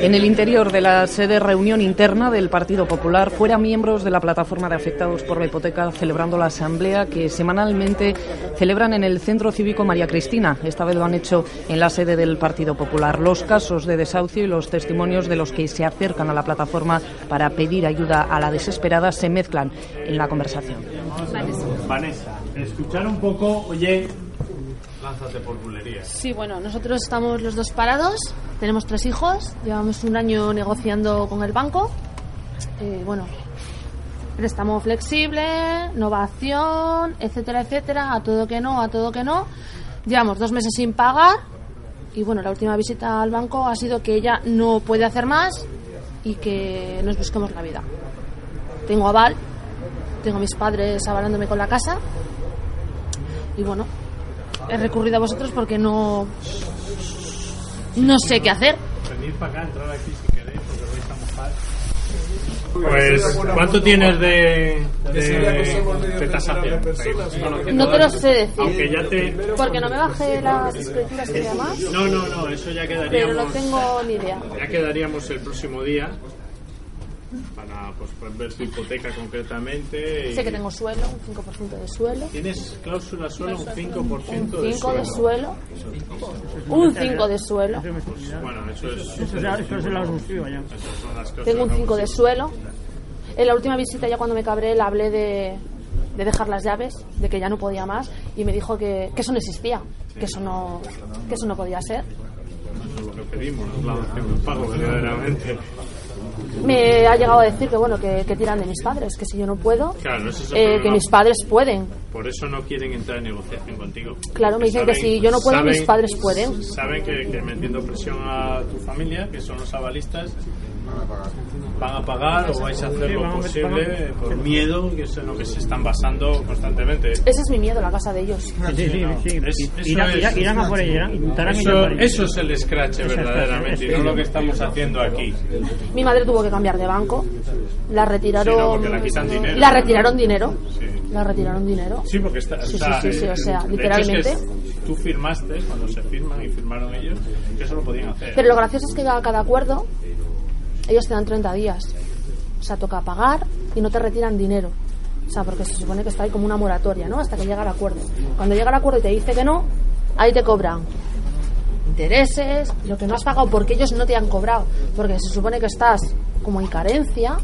En el interior de la sede reunión interna del Partido Popular, fuera miembros de la plataforma de afectados por la hipoteca celebrando la asamblea que semanalmente celebran en el Centro Cívico María Cristina. Esta vez lo han hecho en la sede del Partido Popular. Los casos de desahucio y los testimonios de los que se acercan a la plataforma para pedir ayuda a la desesperada se mezclan en la conversación. Vanessa, escuchar un poco, oye, lánzate por. Sí, bueno, nosotros estamos los dos parados, tenemos tres hijos, llevamos un año negociando con el banco. Eh, bueno, préstamo flexible, novación, etcétera, etcétera, a todo que no, a todo que no. Llevamos dos meses sin pagar y bueno, la última visita al banco ha sido que ella no puede hacer más y que nos busquemos la vida. Tengo aval, tengo a mis padres avalándome con la casa y bueno, he recurrido a vosotros porque no no sé qué hacer. Venid para acá, entrar aquí si queréis, porque vais a mojar. Pues, ¿cuánto tienes de, de, de tasación? No te lo sé decir. Aunque ya te... Porque no me bajé las escrituras y demás, No, no, no, eso ya pero quedaríamos... no tengo ni idea. Ya quedaríamos el próximo día para pues, pues, ver tu hipoteca concretamente. y- Sé que tengo suelo, un 5% de suelo. Tienes cláusula suelo un 5% Un de 5 de suelo. suelo. Un 5 de suelo. Bueno, eso es... Eso ya- eso ya. Son las cosas Tengo un que 5 de suelo. En la última visita, ya cuando me cabré, le hablé de, de dejar las llaves, de que ya no podía más, y me dijo que, que eso no existía, que eso no, que eso no podía ser. Eso es lo que pedimos, no es la dación de pago, verdaderamente. Me ha llegado a decir que bueno, que, que tiran de mis padres, que si yo no puedo, Claro, es eh, que mis padres pueden. Por eso no quieren entrar en negociación contigo. Claro, me dicen que si yo no puedo, mis padres pueden. Saben que, que metiendo presión a tu familia, que son los avalistas, van a pagar o vais a hacer Sí, lo posible por miedo, que es en lo que se están basando constantemente. Ese es mi miedo, la casa de ellos. Sí, sí, sí. Es- Irán, es- irán- irán a por ella, intentarán Eso, por ella. eso es el scratch verdaderamente y no lo que estamos haciendo aquí. Mi madre tuvo que cambiar de banco, la retiraron. Sí, no, la quitan dinero. La retiraron dinero. Sí. La retiraron dinero. Sí, porque está, Sí, está- sí, sí, sí, o sea, literalmente. es que tú firmaste cuando se firman y firmaron ellos que eso lo podían hacer. Pero lo gracioso es que a cada acuerdo ellos te dan 30 días. O sea, toca pagar y no te retiran dinero. O sea, porque se supone que está ahí como una moratoria, ¿no? Hasta que llega el acuerdo. Cuando llega el acuerdo y te dice que no, ahí te cobran intereses, lo que no has pagado porque ellos no te han cobrado. Porque se supone que estás como en carencia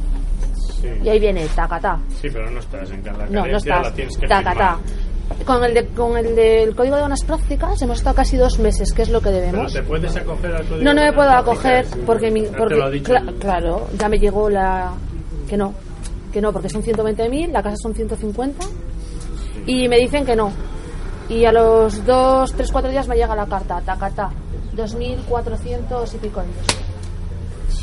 Sí. y ahí viene tacatá. Sí, pero no estás en cada No, no carencia, estás. la tienes que Tacatá. firmar. Con el, de- con el del Código de Buenas Prácticas hemos estado casi dos meses, que es lo que Pero debemos. te puedes acoger al código No, no me puedo acoger porque, mi, porque lo ha dicho. cla- claro, ya me llegó la que no, que no, porque son 120.000, la casa son 150 y me dicen que no. Y a los dos, tres, cuatro días me llega la carta, tacata, 2.400 y pico euros.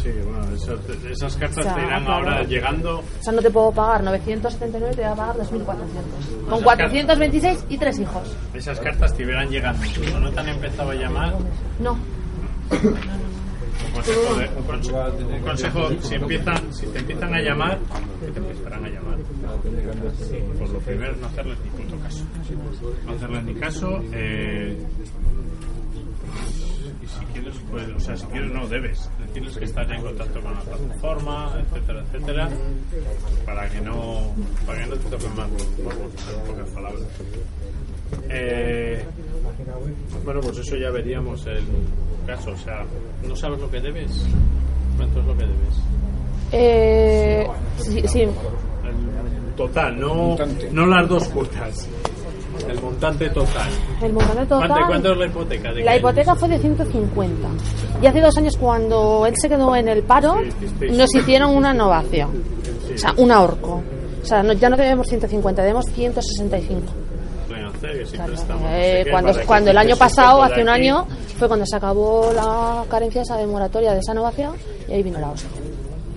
Sí, bueno, esas, esas cartas O sea, te irán claro. ahora llegando. O sea, no te puedo pagar 979, te voy a pagar 2.400. Con Esas 426 y tres hijos. Esas cartas te irán llegando. No te han empezado a llamar, No, un consejo, de- un consejo, un consejo, si, empiezan, si te empiezan a llamar, que te empezarán a llamar. Por lo primero, no hacerles ni puto caso. No hacerles ni caso. Eh, pues, o sea, si quieres, no debes. Decirles que ya en contacto con la plataforma, etcétera, etcétera, para que no, para que no te toquen más pocas palabras. Eh, bueno, pues eso ya veríamos el caso. O sea, ¿no sabes lo que debes? ¿Cuánto es lo que debes? eh, sí, sí, total, no, no las dos cuotas. El montante total. el montante total. ¿Cuánto, cuánto es la hipoteca? ¿De La hipoteca fue de 150. Y hace dos años, cuando él se quedó en el paro, Sí, nos hicieron una innovación. O sea, un ahorco. O sea, no- ya no debemos 150, debemos 165. Pueden hacer, que si Claro, eh, cuando cuando el año pasado, hace un año, fue cuando se acabó la carencia esa de moratoria de esa innovación y ahí vino la hostia.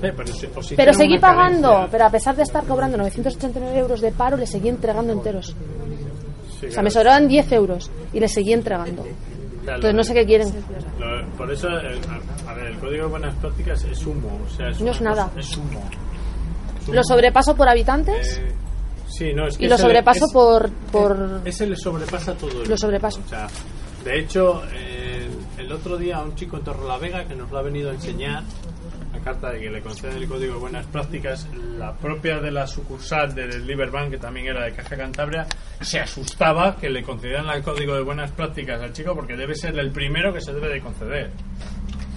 Eh, pero si- seguí pagando, carencia. pero a pesar de estar cobrando 989 euros de paro, le seguí entregando enteros. Sí, O sea, claro. me sobraban 10 euros y le seguí entregando. Claro, Entonces no sé qué quieren. lo- por eso, eh, a, a ver, el código de buenas prácticas es humo. O sea, es No es nada. cosa- Es humo. Es humo. Lo sobrepaso por habitantes Eh, sí, no, es que y lo sobrepaso es- por, por... Ese le sobrepasa todo. el Lo sobrepaso. O sea, de hecho, eh, el el otro día a un chico en Torrelavega que nos lo ha venido a enseñar la carta que le conceden el código de buenas prácticas, la propia de la sucursal del Liberbank, que también era de Caja Cantabria, se asustaba que le concedieran el código de buenas prácticas al chico porque debe ser el primero que se debe de conceder.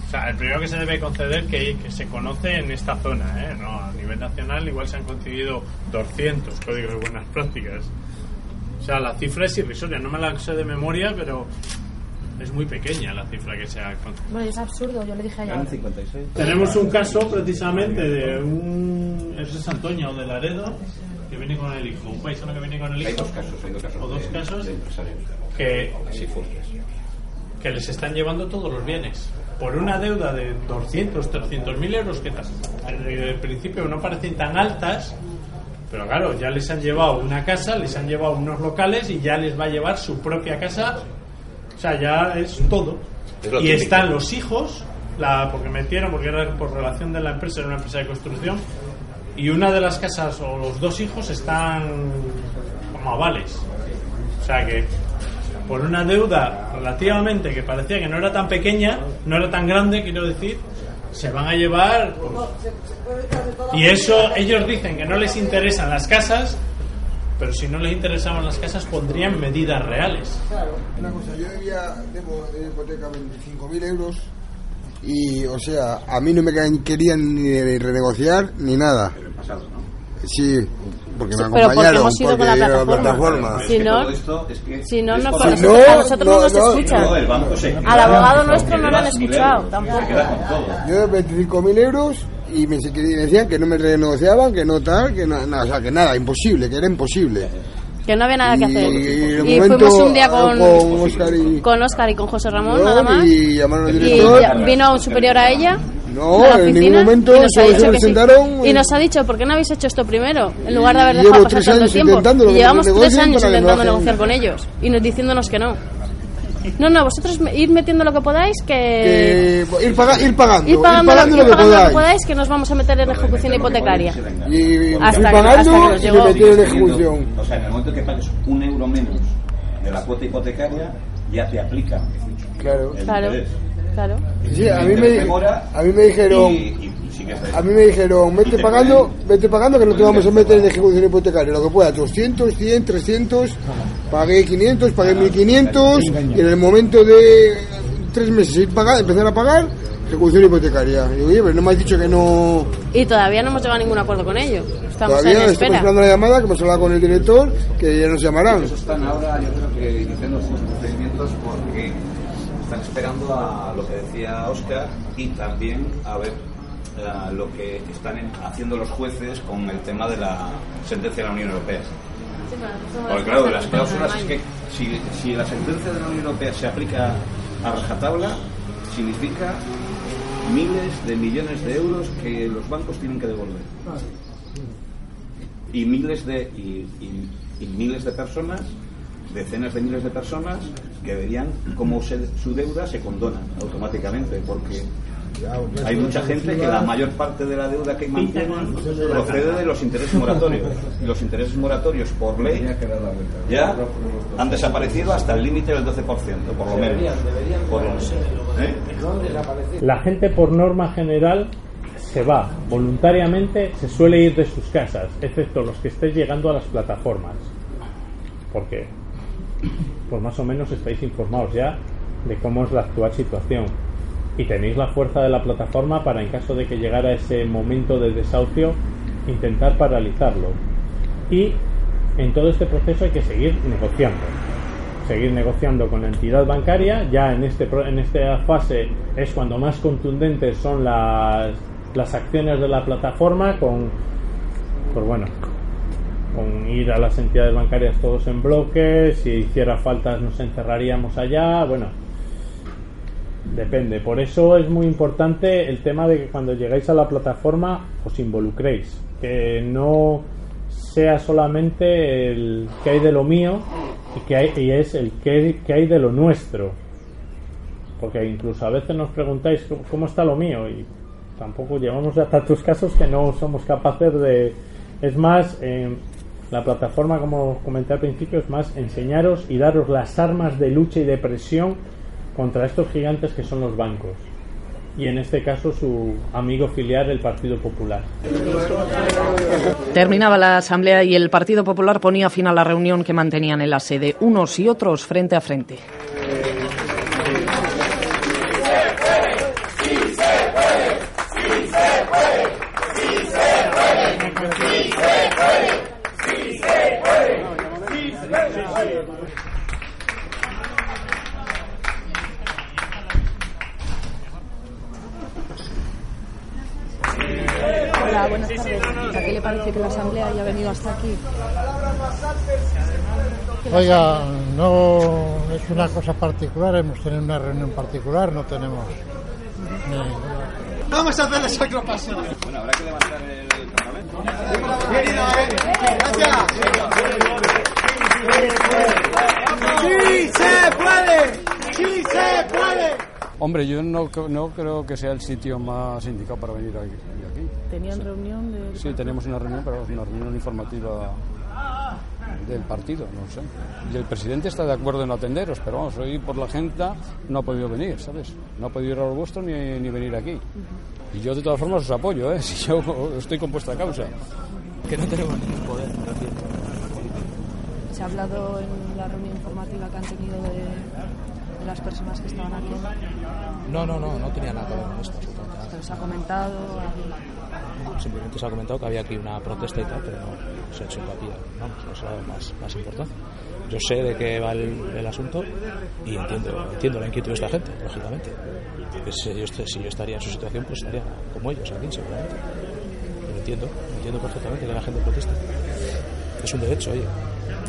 O sea, el primero que se debe conceder que, que se conoce en esta zona, ¿eh? No, a nivel nacional igual se han concedido 200 códigos de buenas prácticas. O sea, la cifra es irrisoria, no me la sé de memoria, pero es muy pequeña la cifra que se ha. Bueno, es absurdo, yo le dije ayer. Tenemos un caso precisamente de un. Es de Santoña o de Laredo que viene con el hijo. Un paisano que viene con el hijo. Hay dos casos, hay dos casos. O dos de- casos de empresarios. que, que les están llevando todos los bienes. Por una deuda de 200, 300 mil euros que el principio no parecen tan altas. Pero claro, ya les han llevado una casa, les han llevado unos locales y ya les va a llevar su propia casa. Sea, ya es todo. Es y típico. están los hijos, la, porque metieron, porque era por relación de la empresa, era una empresa de construcción, y una de las casas o los dos hijos están como avales. O sea que por una deuda relativamente que parecía que no era tan pequeña, no era tan grande, quiero decir, se van a llevar. pues, y eso ellos dicen que no les interesan las casas, pero si no les interesaban las casas pondrían medidas reales. Una cosa, yo debía, debo de hipoteca 25.000 euros y, o sea, a mí no me querían ni renegociar ni nada. Pero en pasado, ¿no? Sí, porque me Sí, pero porque acompañaron. hemos ido con la plataforma. Si no- es que si no, no a nosotros no, no, nos no, escuchan. No, el banco se queda- Al abogado nuestro no lo han escuchado, tampoco. Yo de 25.000 euros y me, se- decían que no me renegociaban, que no tal, que na- nada, o sea, que nada, imposible, que era imposible. Que no había nada que hacer. Y, Y fuimos un día con, con Oscar y, con Oscar y con José Ramón, nada más. y llamaron al Y director. ya- vino un superior a ella. No, a la en ningún oficina, momento y nos ha se sí. presentaron, Y eh, nos ha dicho, ¿por qué no habéis hecho esto primero? En lugar de haber dejado pasar tanto tiempo. Y llevamos tres años no intentando negociar con ellos. Y nos diciéndonos que no. No, no, vosotros me- ir metiendo lo que podáis, que... que ir, paga- ir pagando, Ir pagando, ir pagando ir lo que pagando lo que podáis. podáis, que nos vamos a meter en ejecución hipotecaria. Y, y Hasta que- pagando hasta que nos y me llegó. metieron en ejecución. O sea, en el momento que pagues un euro menos de la cuota hipotecaria, ya te aplica Claro. el Claro, claro. Sí, a mí me, a mí me dijeron, y- a mí me dijeron, vete te pagando, vete pagando que no te vamos a meter en ejecución hipotecaria, lo que pueda, 200, 100, 300, pagué 500, pagué 1500 y en el momento de tres meses ir pagar, empezar a pagar, ejecución hipotecaria. Y digo, oye, pero no me has dicho que no, Y todavía no hemos llegado a ningún acuerdo con ellos. Estamos todavía en estamos espera. esperando la llamada, que hemos hablado con el director, que ya nos llamarán. Eso están ahora, yo creo que iniciando sus procedimientos porque están esperando a lo que decía Oscar y también a ver eh, lo que están en- haciendo los jueces con el tema de la sentencia de la Unión Europea. Porque claro, las cláusulas es que si, si la sentencia de la Unión Europea se aplica a rajatabla, significa miles de millones de euros que los bancos tienen que devolver. Y miles de, y, y- y miles de personas, decenas de miles de personas, que verían cómo se- su deuda se condona automáticamente, porque hay mucha gente que la mayor parte de la deuda que mantienen procede de los intereses moratorios. Y los intereses moratorios, por ley, ya han desaparecido hasta el límite del 12%, por lo menos. Por- ¿eh? La gente por norma general se va voluntariamente, se suele ir de sus casas, excepto los que estéis llegando a las plataformas. Porque, pues más o menos estáis informados ya de cómo es la actual situación. Y tenéis la fuerza de la plataforma para, en caso de que llegara ese momento de desahucio, intentar paralizarlo. Y en todo este proceso hay que seguir negociando seguir negociando con la entidad bancaria. Ya en, este, en esta fase es cuando más contundentes son las, las acciones de la plataforma con, pues bueno, con ir a las entidades bancarias todos en bloque, si hiciera falta nos encerraríamos allá, bueno, depende. Por eso es muy importante el tema de que cuando llegáis a la plataforma os involucréis, que no sea solamente el que hay de lo mío y que hay, y es el que, hay de lo nuestro. Porque incluso a veces nos preguntáis "¿Cómo- está lo mío y tampoco llevamos ya tantos casos que no somos capaces de... Es más, eh, la plataforma, como comenté al principio, es más enseñaros y daros las armas de lucha y de presión contra estos gigantes que son los bancos y en este caso su amigo filial el Partido Popular. Terminaba la asamblea y el Partido Popular ponía fin a la reunión que mantenían en la sede, unos y otros frente a frente. Hola, buenas tardes. ¿A qué le parece que la Asamblea haya venido hasta aquí? Oiga, no es una cosa particular, hemos tenido una reunión particular, no tenemos... ni- Vamos a hacer la sacropasión. Bueno, habrá que levantar el Parlamento. ¡Sí se puede! ¡Sí se puede! Hombre, yo no, no creo que sea el sitio más indicado para venir aquí. ¿Tenían reunión de.? Sí, tenemos una reunión, pero es una reunión informativa del partido, no sé. Y el presidente está de acuerdo en atenderos, pero vamos, hoy por la agenda no ha podido venir, ¿sabes? No ha podido ir a los vuestros ni, ni venir aquí. Y yo de todas formas os apoyo, ¿eh? Si yo estoy con vuestra causa. Que no tenemos ningún poder. ¿Se ha hablado en la reunión informativa que han tenido de, de las personas que estaban aquí? No, no, no, no tenía nada que ver con esto. ¿Se os ha comentado? Simplemente se ha comentado que había aquí una protesta y tal, pero no se ha hecho hincapié. Vamos, eso es lo más, más importante. Yo sé de qué va el, asunto y entiendo, entiendo la inquietud de esta gente, lógicamente. Si, yo, si yo estaría en su situación, pues estaría como ellos aquí, seguramente. Pero entiendo, entiendo perfectamente que la gente proteste. Es un derecho, oye.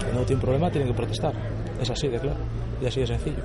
Cuando tiene un problema, tiene que protestar. Es así de claro y así de sencillo.